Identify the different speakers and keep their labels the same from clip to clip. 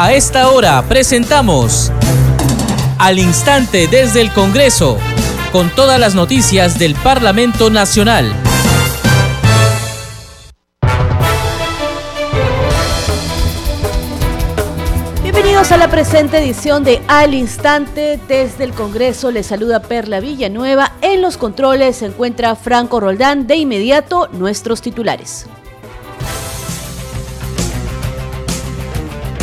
Speaker 1: A esta hora presentamos Al Instante desde el Congreso, con todas las noticias del Parlamento Nacional.
Speaker 2: Bienvenidos a la presente edición de Al Instante desde el Congreso. Les saluda Perla Villanueva. En los controles se encuentra Franco Roldán. De inmediato, nuestros titulares.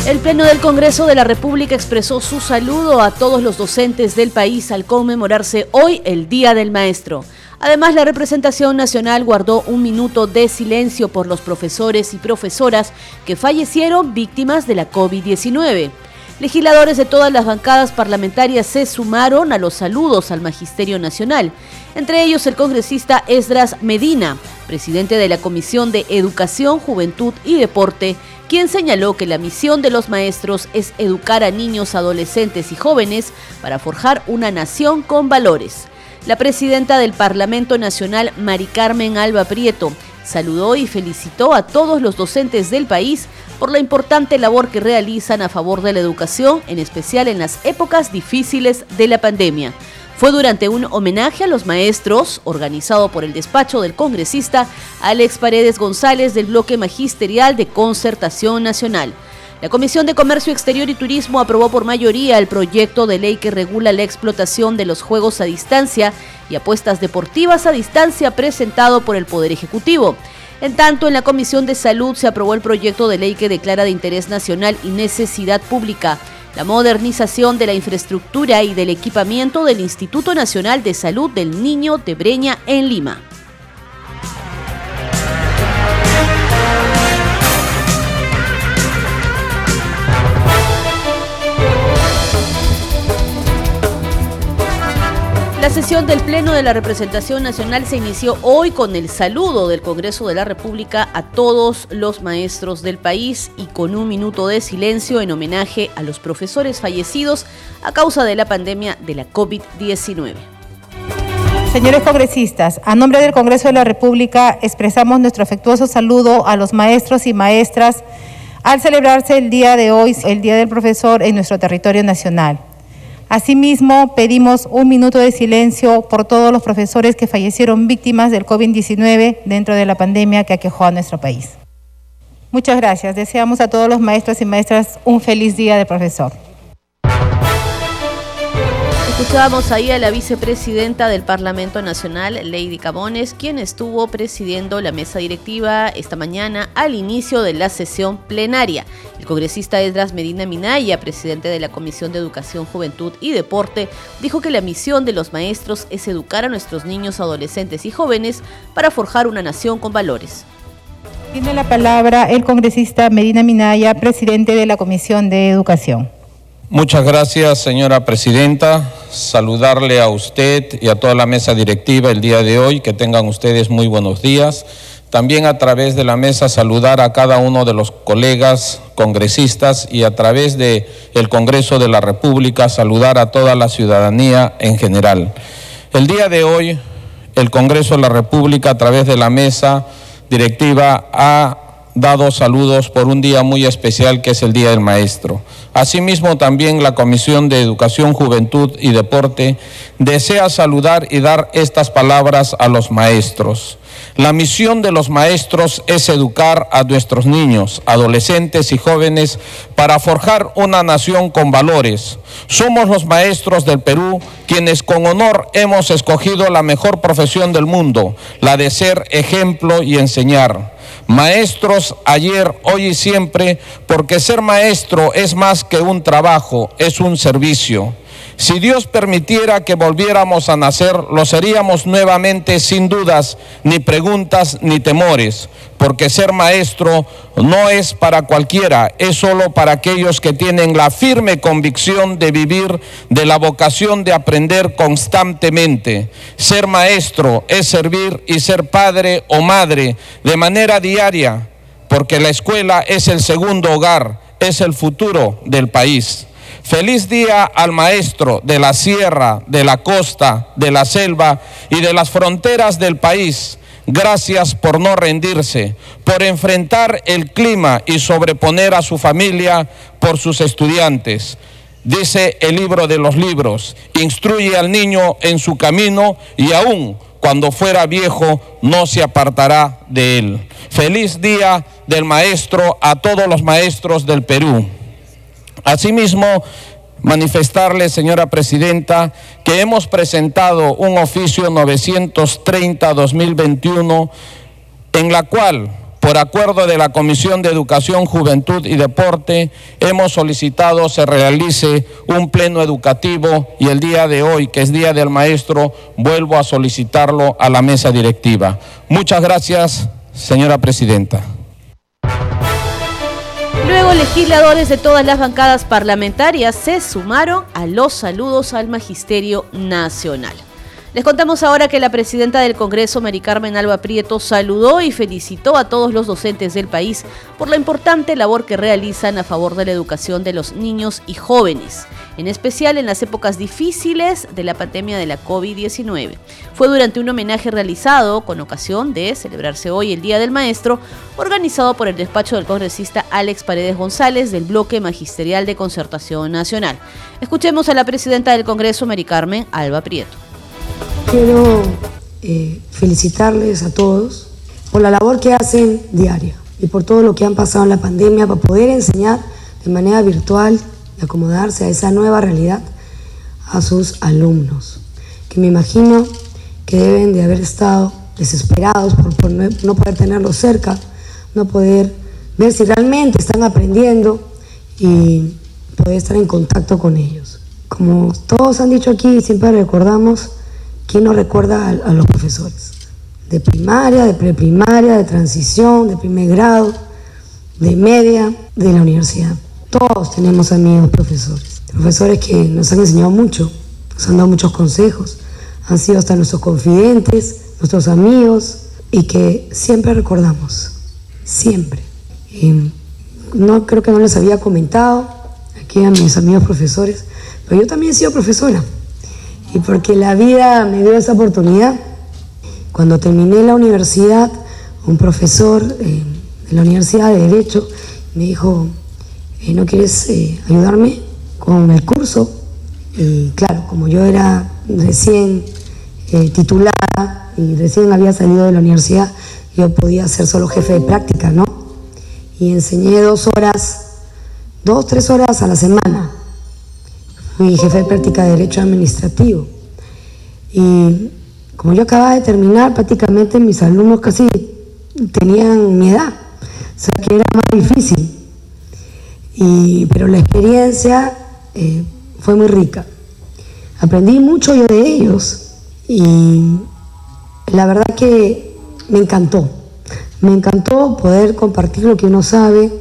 Speaker 2: El Pleno del Congreso de la República expresó su saludo a todos los docentes del país al conmemorarse hoy el Día del Maestro. Además, la representación nacional guardó un minuto de silencio por los profesores y profesoras que fallecieron víctimas de la COVID-19. Legisladores de todas las bancadas parlamentarias se sumaron a los saludos al Magisterio Nacional, entre ellos el congresista Esdras Medina, presidente de la Comisión de Educación, Juventud y Deporte, quien señaló que la misión de los maestros es educar a niños, adolescentes y jóvenes para forjar una nación con valores. La presidenta del Parlamento Nacional, Mari Carmen Alba Prieto, saludó y felicitó a todos los docentes del país por la importante labor que realizan a favor de la educación, en especial en las épocas difíciles de la pandemia. Fue durante un homenaje a los maestros, organizado por el despacho del congresista Alex Paredes González del bloque magisterial de Concertación Nacional. La Comisión de Comercio Exterior y Turismo aprobó por mayoría el proyecto de ley que regula la explotación de los juegos a distancia y apuestas deportivas a distancia presentado por el Poder Ejecutivo. En tanto, en la Comisión de Salud se aprobó el proyecto de ley que declara de interés nacional y necesidad pública la modernización de la infraestructura y del equipamiento del Instituto Nacional de Salud del Niño de Breña en Lima. La sesión del Pleno de la Representación Nacional se inició hoy con el saludo del Congreso de la República a todos los maestros del país y con un minuto de silencio en homenaje a los profesores fallecidos a causa de la pandemia de la COVID-19.
Speaker 3: Señores congresistas, a nombre del Congreso de la República expresamos nuestro afectuoso saludo a los maestros y maestras al celebrarse el día de hoy, el Día del Profesor en nuestro territorio nacional. Asimismo, pedimos un minuto de silencio por todos los profesores que fallecieron víctimas del COVID-19 dentro de la pandemia que aquejó a nuestro país. Muchas gracias. Deseamos a todos los maestros y maestras un feliz día de profesor.
Speaker 2: Escuchábamos ahí a la vicepresidenta del Parlamento Nacional, Lady Camones, quien estuvo presidiendo la mesa directiva esta mañana al inicio de la sesión plenaria. El congresista Edras Medina Minaya, presidente de la Comisión de Educación, Juventud y Deporte, dijo que la misión de los maestros es educar a nuestros niños, adolescentes y jóvenes para forjar una nación con valores.
Speaker 3: Tiene la palabra el congresista Medina Minaya, presidente de la Comisión de Educación.
Speaker 4: Muchas gracias, señora presidenta. Saludarle a usted y a toda la mesa directiva el día de hoy. Que tengan ustedes muy buenos días. También a través de la mesa saludar a cada uno de los colegas congresistas y a través de el Congreso de la República saludar a toda la ciudadanía en general. El día de hoy el Congreso de la República a través de la mesa directiva ha dado saludos por un día muy especial que es el Día del Maestro. Asimismo, también la Comisión de Educación, Juventud y Deporte desea saludar y dar estas palabras a los maestros. La misión de los maestros es educar a nuestros niños, adolescentes y jóvenes para forjar una nación con valores. Somos los maestros del Perú quienes con honor hemos escogido la mejor profesión del mundo, la de ser ejemplo y enseñar. Maestros ayer, hoy y siempre, porque ser maestro es más que un trabajo, es un servicio. Si Dios permitiera que volviéramos a nacer, lo seríamos nuevamente sin dudas, ni preguntas ni temores, porque ser maestro no es para cualquiera, es solo para aquellos que tienen la firme convicción de vivir de la vocación de aprender constantemente. Ser maestro es servir y ser padre o madre de manera diaria, porque la escuela es el segundo hogar, es el futuro del país. Feliz día al maestro de la sierra, de la costa, de la selva y de las fronteras del país. Gracias por no rendirse, por enfrentar el clima y sobreponer a su familia por sus estudiantes. Dice el libro de los libros, instruye al niño en su camino y aún cuando fuera viejo no se apartará de él. Feliz día del maestro a todos los maestros del Perú. Asimismo, manifestarle, señora presidenta, que hemos presentado un oficio 930-2021 en la cual, por acuerdo de la Comisión de Educación, Juventud y Deporte, hemos solicitado se realice un pleno educativo y el día de hoy, que es Día del Maestro, vuelvo a solicitarlo a la mesa directiva. Muchas gracias, señora presidenta.
Speaker 2: Legisladores de todas las bancadas parlamentarias se sumaron a los saludos al Magisterio Nacional. Les contamos ahora que la presidenta del Congreso, Mari Carmen Alba Prieto, saludó y felicitó a todos los docentes del país por la importante labor que realizan a favor de la educación de los niños y jóvenes en especial en las épocas difíciles de la pandemia de la COVID-19. Fue durante un homenaje realizado con ocasión de celebrarse hoy el Día del Maestro, organizado por el despacho del congresista Alex Paredes González del Bloque Magisterial de Concertación Nacional. Escuchemos a la presidenta del Congreso, Mari Carmen Alba Prieto.
Speaker 5: Quiero eh, felicitarles a todos por la labor que hacen diaria y por todo lo que han pasado en la pandemia para poder enseñar de manera virtual de acomodarse a esa nueva realidad a sus alumnos, que me imagino que deben de haber estado desesperados por, no, poder tenerlos cerca, no poder ver si realmente están aprendiendo y poder estar en contacto con ellos. Como todos han dicho aquí, siempre recordamos, ¿quién no recuerda a, a los profesores? De primaria, de preprimaria, de transición, de primer grado, de media, de la universidad. Todos tenemos amigos profesores, profesores que nos han enseñado mucho, nos han dado muchos consejos, han sido hasta nuestros confidentes, nuestros amigos y que siempre recordamos, siempre. no creo que no les había comentado aquí a mis amigos profesores, pero yo también he sido profesora y porque la vida me dio esa oportunidad. Cuando terminé la universidad, un profesor eh, de la Universidad de Derecho me dijo, eh, ¿no quieres eh, ayudarme con el curso? Y claro, como yo era recién titulada y recién había salido de la universidad, yo podía ser solo jefe de práctica, ¿no? Y enseñé dos horas, dos, tres horas a la semana. Fui jefe de práctica de Derecho Administrativo. Y como yo acababa de terminar, prácticamente mis alumnos casi tenían mi edad. O sea que era más difícil pero la experiencia eh, fue muy rica. Aprendí mucho yo de ellos y la verdad que me encantó. Me encantó poder compartir lo que uno sabe,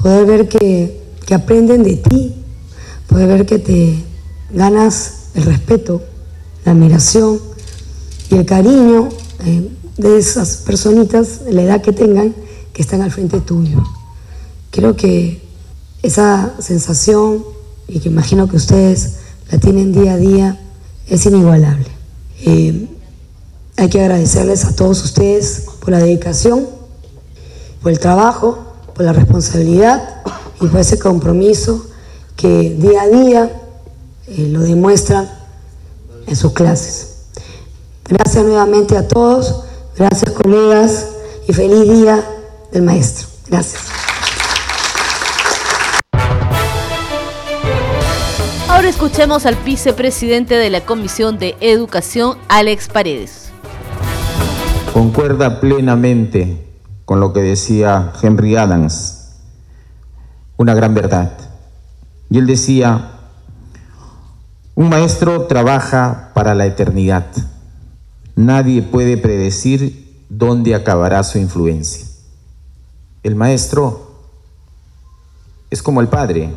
Speaker 5: poder ver que, aprenden de ti, poder ver que te ganas el respeto, la admiración y el cariño eh, de esas personitas, la edad que tengan, que están al frente tuyo. Creo que esa sensación, y que imagino que ustedes la tienen día a día, es inigualable. Eh, hay que agradecerles a todos ustedes por la dedicación, por el trabajo, por la responsabilidad y por ese compromiso que día a día eh, lo demuestran en sus clases. Gracias nuevamente a todos, gracias colegas y feliz día del maestro. Gracias.
Speaker 2: Ahora escuchemos al vicepresidente de la Comisión de Educación, Alex Paredes.
Speaker 6: Concuerda plenamente con lo que decía Henry Adams, una gran verdad. Y él decía, un maestro trabaja para la eternidad. Nadie puede predecir dónde acabará su influencia. El maestro es como el padre,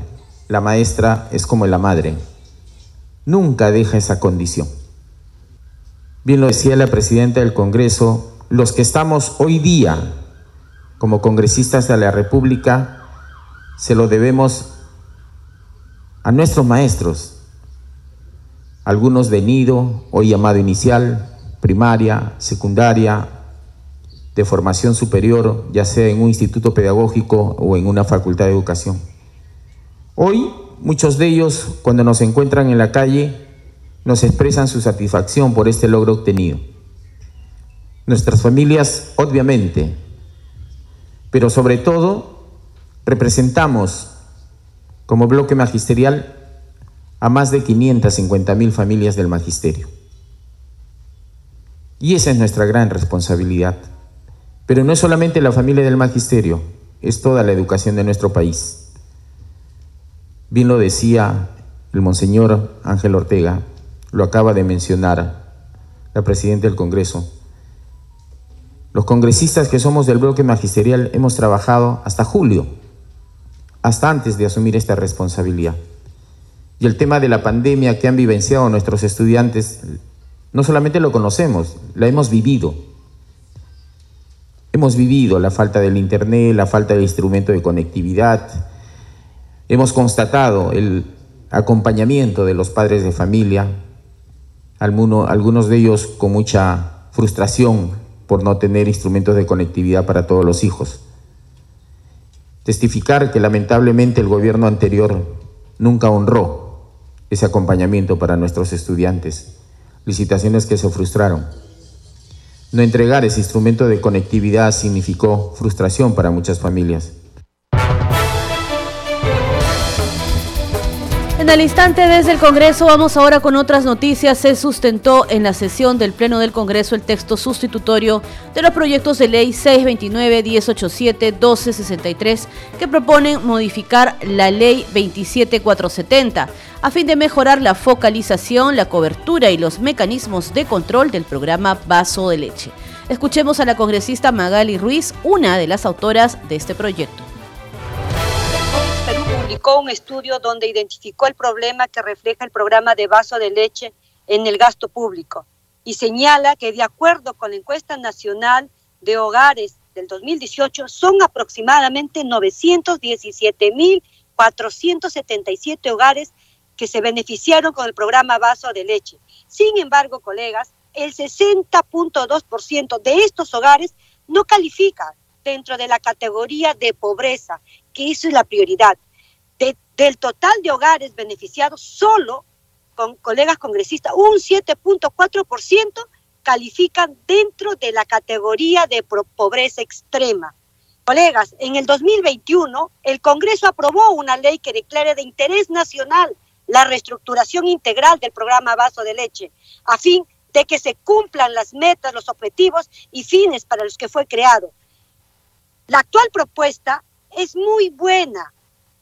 Speaker 6: la maestra es como la madre. Nunca deja esa condición. Bien lo decía la presidenta del Congreso, los que estamos hoy día como congresistas de la República, se lo debemos a nuestros maestros, algunos de nido, hoy llamado inicial, primaria, secundaria, de formación superior, ya sea en un instituto pedagógico o en una facultad de educación. Hoy, muchos de ellos, cuando nos encuentran en la calle, nos expresan su satisfacción por este logro obtenido. Nuestras familias, obviamente, pero sobre todo, representamos como bloque magisterial a más de 550 mil familias del magisterio. Y esa es nuestra gran responsabilidad. Pero no es solamente la familia del magisterio, es toda la educación de nuestro país. Bien lo decía el monseñor Ángel Ortega, lo acaba de mencionar la presidenta del Congreso. Los congresistas que somos del bloque magisterial hemos trabajado hasta julio, hasta antes de asumir esta responsabilidad. Y el tema de la pandemia que han vivenciado nuestros estudiantes, no solamente lo conocemos, la hemos vivido. Hemos vivido la falta del Internet, la falta del instrumento de conectividad. Hemos constatado el acompañamiento de los padres de familia, algunos de ellos con mucha frustración por no tener instrumentos de conectividad para todos los hijos. Testificar que lamentablemente el gobierno anterior nunca honró ese acompañamiento para nuestros estudiantes, licitaciones que se frustraron. No entregar ese instrumento de conectividad significó frustración para muchas familias.
Speaker 2: En el instante desde el Congreso vamos ahora con otras noticias. Se sustentó en la sesión del Pleno del Congreso el texto sustitutorio de los proyectos de ley 629, 1087, 1263 que proponen modificar la ley 27470 a fin de mejorar la focalización, la cobertura y los mecanismos de control del programa Vaso de Leche. Escuchemos a la congresista Magali Ruiz, una de las autoras de este proyecto
Speaker 7: publicó un estudio donde identificó el problema que refleja el programa de vaso de leche en el gasto público y señala que de acuerdo con la encuesta nacional de hogares del 2018 son aproximadamente 917.477 hogares que se beneficiaron con el programa vaso de leche. Sin embargo, colegas, el 60.2% de estos hogares no califica dentro de la categoría de pobreza, que eso es la prioridad del total de hogares beneficiados, solo con colegas congresistas, un 7.4% califican dentro de la categoría de pobreza extrema. Colegas, en el 2021 el Congreso aprobó una ley que declara de interés nacional la reestructuración integral del programa Vaso de Leche, a fin de que se cumplan las metas, los objetivos y fines para los que fue creado. La actual propuesta es muy buena,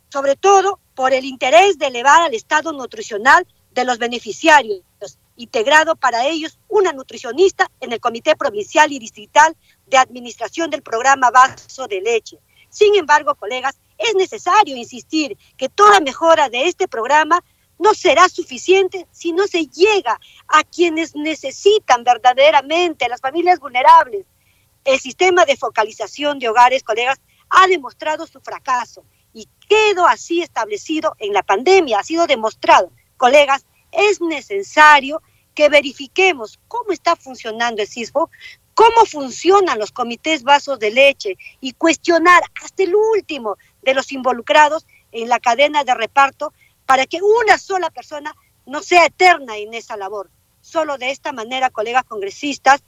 Speaker 7: sobre todo por el interés de elevar al estado nutricional de los beneficiarios, integrado para ellos una nutricionista en el Comité Provincial y Distrital de Administración del Programa Vaso de Leche. Sin embargo, colegas, es necesario insistir que toda mejora de este programa no será suficiente si no se llega a quienes necesitan verdaderamente, las familias vulnerables. El sistema de focalización de hogares, colegas, ha demostrado su fracaso y quedó así establecido en la pandemia, ha sido demostrado. Colegas, es necesario que verifiquemos cómo está funcionando el CISFO, cómo funcionan los comités vasos de leche y cuestionar hasta el último de los involucrados en la cadena de reparto para que una sola persona no sea eterna en esa labor. Solo de esta manera, colegas congresistas,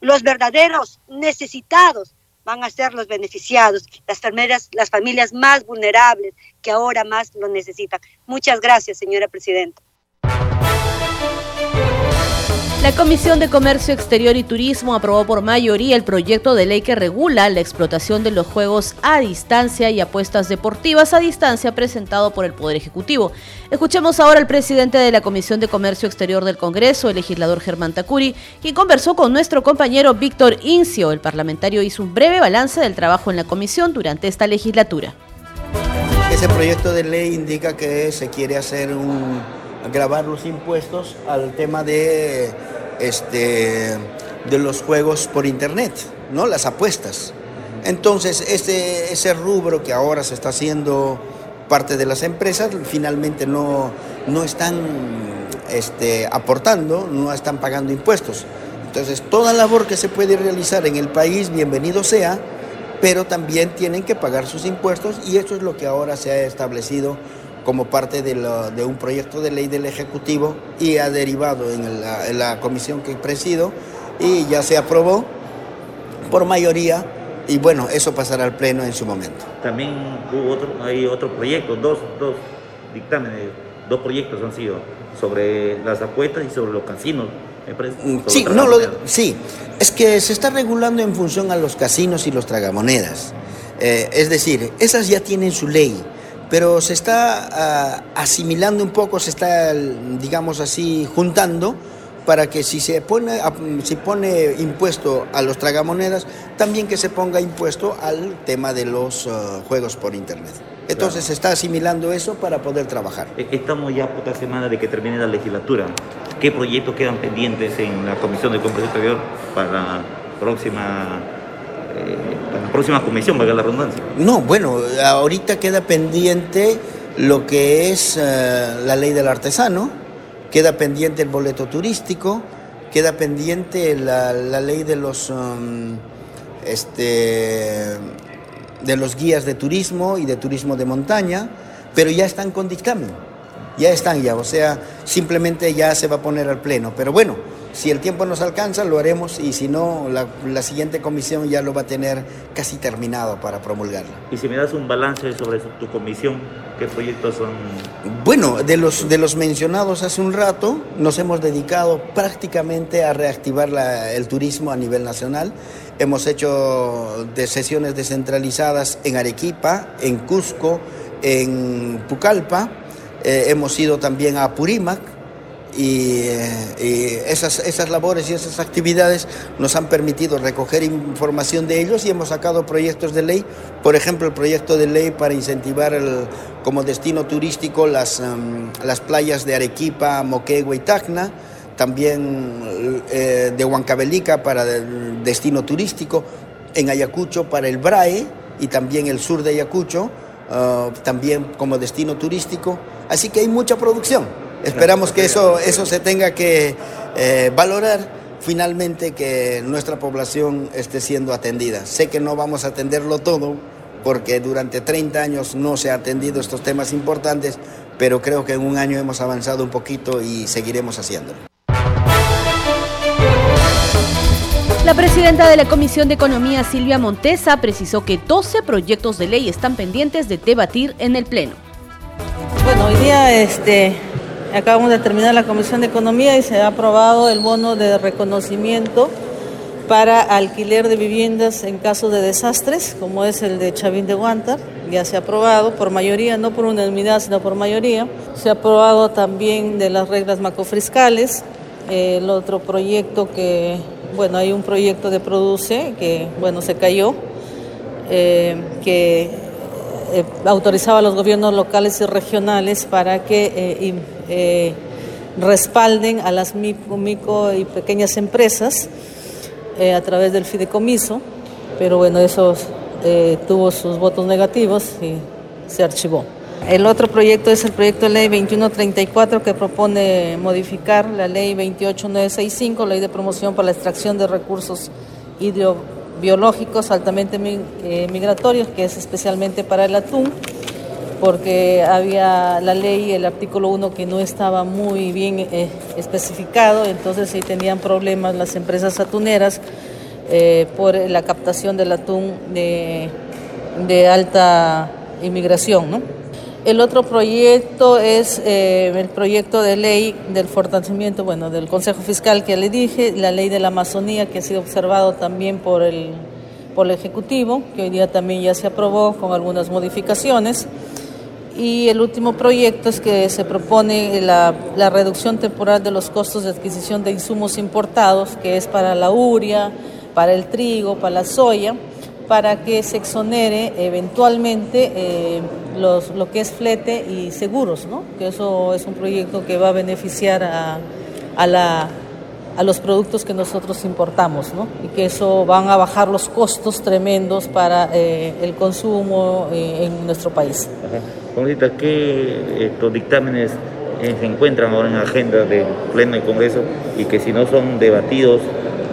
Speaker 7: los verdaderos necesitados van a ser los beneficiados, las familias, las familias más vulnerables que ahora más lo necesitan. Muchas gracias, señora presidenta.
Speaker 2: La Comisión de Comercio Exterior y Turismo aprobó por mayoría el proyecto de ley que regula la explotación de los juegos a distancia y apuestas deportivas a distancia presentado por el Poder Ejecutivo. Escuchemos ahora al presidente de la Comisión de Comercio Exterior del Congreso, el legislador Germán Tacuri, quien conversó con nuestro compañero Víctor Incio. El parlamentario hizo un breve balance del trabajo en la comisión durante esta legislatura.
Speaker 8: Ese proyecto de ley indica que se quiere hacer un grabar los impuestos al tema de, este, de los juegos por internet, ¿no? las apuestas. Entonces, ese, ese rubro que ahora se está haciendo parte de las empresas, finalmente no, no están este, aportando, no están pagando impuestos. Entonces, toda labor que se puede realizar en el país, bienvenido sea, pero también tienen que pagar sus impuestos y eso es lo que ahora se ha establecido como parte de, un proyecto de ley del Ejecutivo y ha derivado en la, comisión que presido y ya se aprobó por mayoría y bueno, eso pasará al Pleno en su momento.
Speaker 9: También hubo otro, hay otro proyecto, dos, dos dictámenes, dos proyectos han sido sobre las apuestas y sobre los casinos.
Speaker 8: Mm, sí, no, lo, sí, es que se está regulando en función a los casinos y los tragamonedas. Eh, es decir, esas ya tienen su ley, pero se está ah, asimilando un poco, se está, digamos así, juntando para que si se pone, si pone impuesto a los tragamonedas, también que se ponga impuesto al tema de los ah, juegos por Internet. Entonces se está asimilando eso para poder trabajar.
Speaker 9: E-, estamos ya por semana de que termine la legislatura. ¿Qué proyectos quedan pendientes en la Comisión de Comercio Exterior para la próxima, próxima comisión, valga la redundancia?
Speaker 8: No, bueno, ahorita queda pendiente lo que es eh, la ley del artesano, queda pendiente el boleto turístico, queda pendiente la, ley de los, um, este, de los guías de turismo y de turismo de montaña, pero ya están con dictamen ya están ya, o sea, simplemente ya se va a poner al pleno. Pero bueno, si el tiempo nos alcanza, lo haremos y si no, la, siguiente comisión ya lo va a tener casi terminado para promulgarlo.
Speaker 9: Y si me das un balance sobre tu comisión, ¿qué proyectos son?
Speaker 8: Bueno, de los, de los mencionados hace un rato, nos hemos dedicado prácticamente a reactivar el turismo a nivel nacional. Hemos hecho de sesiones descentralizadas en Arequipa, en Cusco, en Pucallpa eh, hemos ido también a Purímac y, eh, esas, esas labores y esas actividades nos han permitido recoger información de ellos y hemos sacado proyectos de ley, por ejemplo el proyecto de ley para incentivar el, como destino turístico las, em, las playas de Arequipa, Moquegua y Tacna, también eh, de Huancavelica para destino turístico, en Ayacucho para el BRAE y también el sur de Ayacucho, ah, también como destino turístico. Así que hay mucha producción. Esperamos que eso, eso se tenga que eh, valorar finalmente que nuestra población esté siendo atendida. Sé que no vamos a atenderlo todo porque durante 30 años no se ha atendido estos temas importantes, pero creo que en un año hemos avanzado un poquito y seguiremos haciéndolo.
Speaker 2: La presidenta de la Comisión de Economía, Silvia Montesa, precisó que 12 proyectos de ley están pendientes de debatir en el Pleno.
Speaker 10: Bueno, hoy día este, acabamos de terminar la Comisión de Economía y se ha aprobado el bono de reconocimiento para alquiler de viviendas en caso de desastres, como es el de Chavín de Guantar. Ya se ha aprobado por mayoría, no por unanimidad, sino por mayoría. Se ha aprobado también de las reglas macrofiscales. El otro proyecto que, bueno, hay un proyecto de Produce que, bueno, se cayó, eh, que eh, autorizaba a los gobiernos locales y regionales para que eh, eh, respalden a las micro y pequeñas empresas a través del fideicomiso, pero bueno, eso tuvo sus votos negativos y se archivó. El otro proyecto es el proyecto de ley 2134 que propone modificar la ley 28965, ley de promoción para la extracción de recursos hidro biológicos altamente eh, migratorios, que es especialmente para el atún, porque había la ley, el artículo 1, que no estaba muy bien eh, especificado, entonces sí tenían problemas las empresas atuneras eh, por la captación del atún de, de alta inmigración, ¿no? El otro proyecto es eh, el proyecto de ley del fortalecimiento, bueno, del Consejo Fiscal que le dije, la ley de la Amazonía que ha sido observado también por el, por el Ejecutivo, que hoy día también ya se aprobó con algunas modificaciones. Y el último proyecto es que se propone la, la reducción temporal de los costos de adquisición de insumos importados, que es para la uria, para el trigo, para la soya para que se exonere eventualmente eh, los, lo que es flete y seguros, ¿no? que eso es un proyecto que va a beneficiar a, a, la, a los productos que nosotros importamos ¿no? y que eso van a bajar los costos tremendos para eh, el consumo eh, en nuestro país.
Speaker 9: Ajá. ¿qué estos dictámenes se encuentran ahora en la agenda del Pleno del Congreso y que si no son debatidos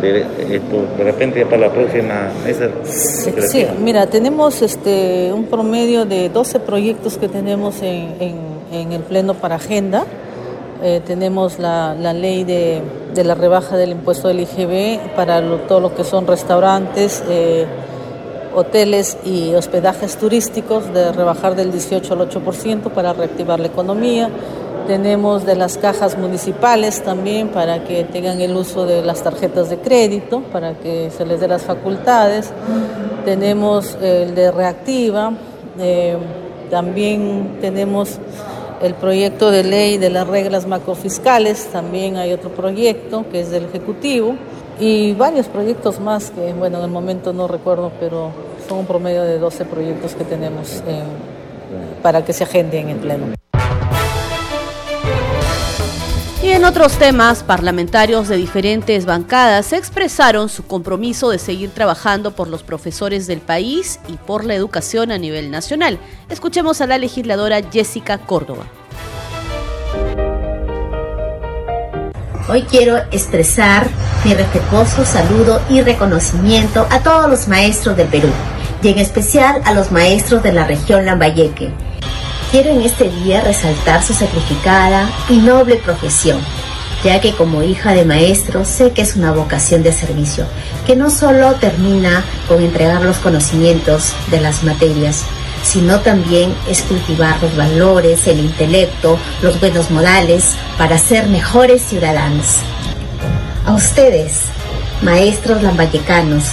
Speaker 9: de, de repente para la próxima mesa.
Speaker 10: Sí, mira, tenemos este un promedio de 12 proyectos que tenemos en, en, el Pleno para agenda. Eh, tenemos la, la ley de, de, la rebaja del impuesto del IGB para todo lo que son restaurantes, eh, hoteles y hospedajes turísticos, de rebajar del 18 al 8% para reactivar la economía. Tenemos de las cajas municipales también para que tengan el uso de las tarjetas de crédito, para que se les dé las facultades. Tenemos el de reactiva. Eh, también tenemos el proyecto de ley de las reglas macrofiscales, también hay otro proyecto que es del Ejecutivo y varios proyectos más que, bueno, en el momento no recuerdo, pero son un promedio de 12 proyectos que tenemos eh, para que se agenden en Pleno.
Speaker 2: Y en otros temas, parlamentarios de diferentes bancadas expresaron su compromiso de seguir trabajando por los profesores del país y por la educación a nivel nacional. Escuchemos a la legisladora Jessica Córdoba.
Speaker 11: Hoy quiero expresar mi respetuoso saludo y reconocimiento a todos los maestros del Perú y en especial a los maestros de la región Lambayeque Quiero en este día resaltar su sacrificada y noble profesión, ya que como hija de maestro sé que es una vocación de servicio, que no solo termina con entregar los conocimientos de las materias, sino también es cultivar los valores, el intelecto, los buenos modales para ser mejores ciudadanos. A ustedes, maestros lambayecanos,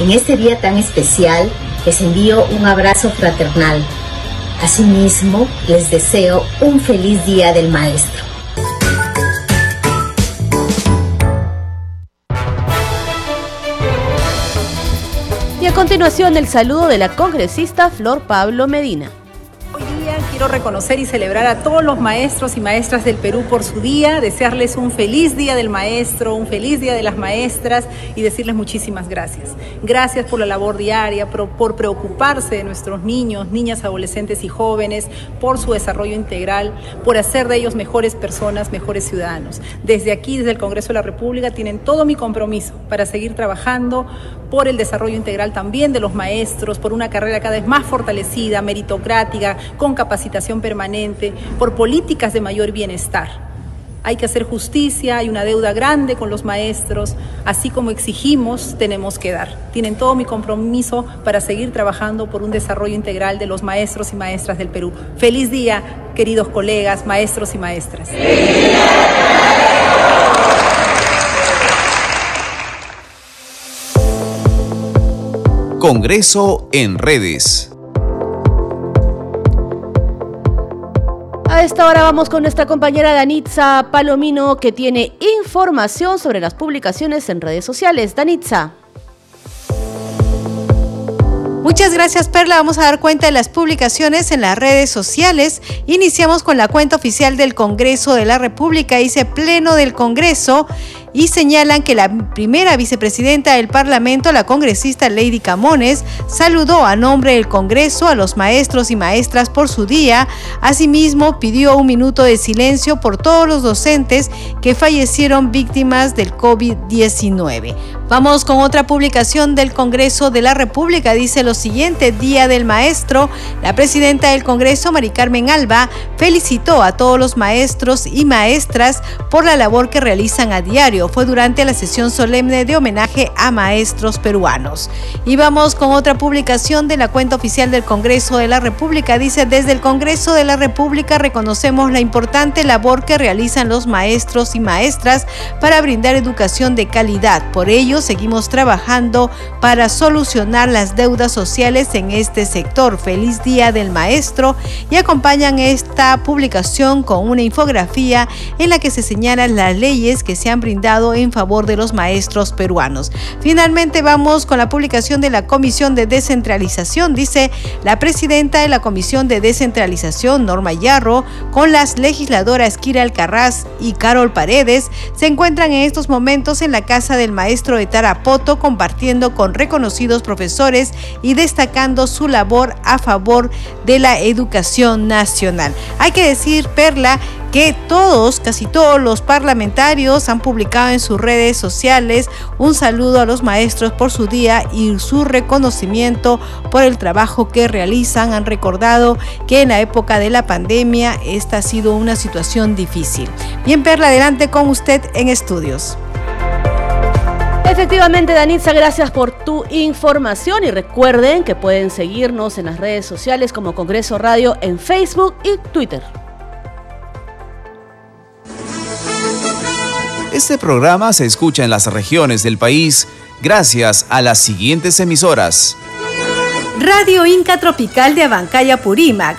Speaker 11: en este día tan especial les envío un abrazo fraternal Asimismo, les deseo un feliz Día del Maestro.
Speaker 2: Y a continuación el saludo de la congresista Flor Pablo Medina
Speaker 12: quiero reconocer y celebrar a todos los maestros y maestras del Perú por su día, desearles un feliz día del maestro, un feliz día de las maestras y decirles muchísimas gracias. Gracias por la labor diaria, por, preocuparse de nuestros niños, niñas, adolescentes y jóvenes, por su desarrollo integral, por hacer de ellos mejores personas, mejores ciudadanos. Desde aquí, desde el Congreso de la República, tienen todo mi compromiso para seguir trabajando por el desarrollo integral también de los maestros, por una carrera cada vez más fortalecida, meritocrática, con capacidad capacitación permanente, por políticas de mayor bienestar. Hay que hacer justicia, hay una deuda grande con los maestros, así como exigimos, tenemos que dar. Tienen todo mi compromiso para seguir trabajando por un desarrollo integral de los maestros y maestras del Perú. Feliz día, queridos colegas, maestros y maestras.
Speaker 13: Congreso en redes.
Speaker 2: A esta hora vamos con nuestra compañera Danitza Palomino que tiene información sobre las publicaciones en redes sociales. Danitza.
Speaker 14: Muchas gracias Perla, vamos a dar cuenta de las publicaciones en las redes sociales. Iniciamos con la cuenta oficial del Congreso de la República, dice Pleno del Congreso y señalan que la primera vicepresidenta del Parlamento, la congresista Lady Camones, saludó a nombre del Congreso a los maestros y maestras por su día. Asimismo, pidió un minuto de silencio por todos los docentes que fallecieron víctimas del COVID-19. Vamos con otra publicación del Congreso de la República. Dice lo siguiente, Día del Maestro. La presidenta del Congreso, Mari Carmen Alba, felicitó a todos los maestros y maestras por la labor que realizan a diario fue durante la sesión solemne de homenaje a maestros peruanos. Y vamos con otra publicación de la cuenta oficial del Congreso de la República. Dice, desde el Congreso de la República reconocemos la importante labor que realizan los maestros y maestras para brindar educación de calidad. Por ello, seguimos trabajando para solucionar las deudas sociales en este sector. Feliz Día del Maestro y acompañan esta publicación con una infografía en la que se señalan las leyes que se han brindado en favor de los maestros peruanos. Finalmente vamos con la publicación de la Comisión de Descentralización, dice la presidenta de la Comisión de Descentralización, Norma Yarro, con las legisladoras Kira Alcarraz y Carol Paredes, se encuentran en estos momentos en la casa del maestro de Tarapoto, compartiendo con reconocidos profesores y destacando su labor a favor de la educación nacional. Hay que decir, Perla, que todos, casi todos los parlamentarios han publicado en sus redes sociales un saludo a los maestros por su día y su reconocimiento por el trabajo que realizan. Han recordado que en la época de la pandemia esta ha sido una situación difícil. Bien, Perla, adelante con usted en estudios.
Speaker 2: Efectivamente, Danitza, gracias por tu información y recuerden que pueden seguirnos en las redes sociales como Congreso Radio en Facebook y Twitter.
Speaker 13: Este programa se escucha en las regiones del país gracias a las siguientes emisoras.
Speaker 15: Radio Inca Tropical de Abancaya Purímac,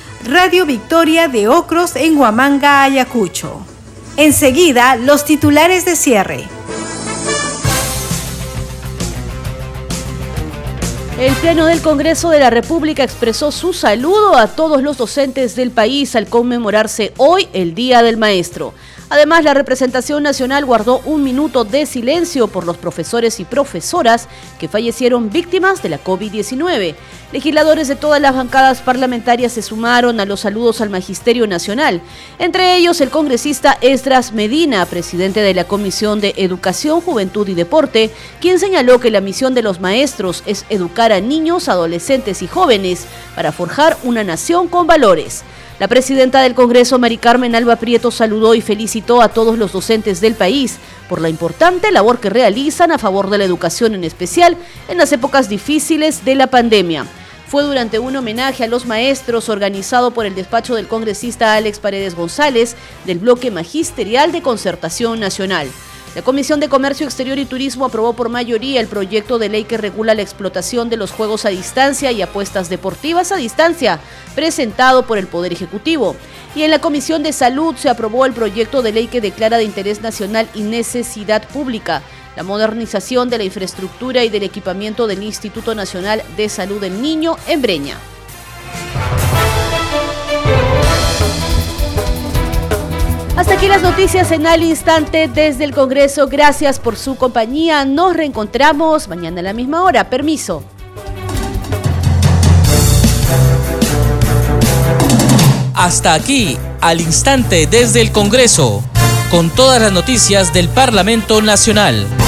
Speaker 15: Radio Victoria de Ocros en Huamanga, Ayacucho. Enseguida, los titulares de cierre.
Speaker 2: El Pleno del Congreso de la República expresó su saludo a todos los docentes del país al conmemorarse hoy el Día del Maestro. Además, la representación nacional guardó un minuto de silencio por los profesores y profesoras que fallecieron víctimas de la COVID-19. Legisladores de todas las bancadas parlamentarias se sumaron a los saludos al Magisterio Nacional, entre ellos el congresista Esdras Medina, presidente de la Comisión de Educación, Juventud y Deporte, quien señaló que la misión de los maestros es educar a niños, adolescentes y jóvenes para forjar una nación con valores. La presidenta del Congreso, Mari Carmen Alba Prieto, saludó y felicitó a todos los docentes del país por la importante labor que realizan a favor de la educación en especial en las épocas difíciles de la pandemia. Fue durante un homenaje a los maestros organizado por el despacho del congresista Alex Paredes González del bloque magisterial de concertación nacional. La Comisión de Comercio Exterior y Turismo aprobó por mayoría el proyecto de ley que regula la explotación de los juegos a distancia y apuestas deportivas a distancia, presentado por el Poder Ejecutivo. Y en la Comisión de Salud se aprobó el proyecto de ley que declara de interés nacional y necesidad pública la modernización de la infraestructura y del equipamiento del Instituto Nacional de Salud del Niño en Breña. Hasta aquí las noticias en al instante desde el Congreso. Gracias por su compañía. Nos reencontramos mañana a la misma hora. Permiso.
Speaker 1: Hasta aquí, al instante desde el Congreso, con todas las noticias del Parlamento Nacional.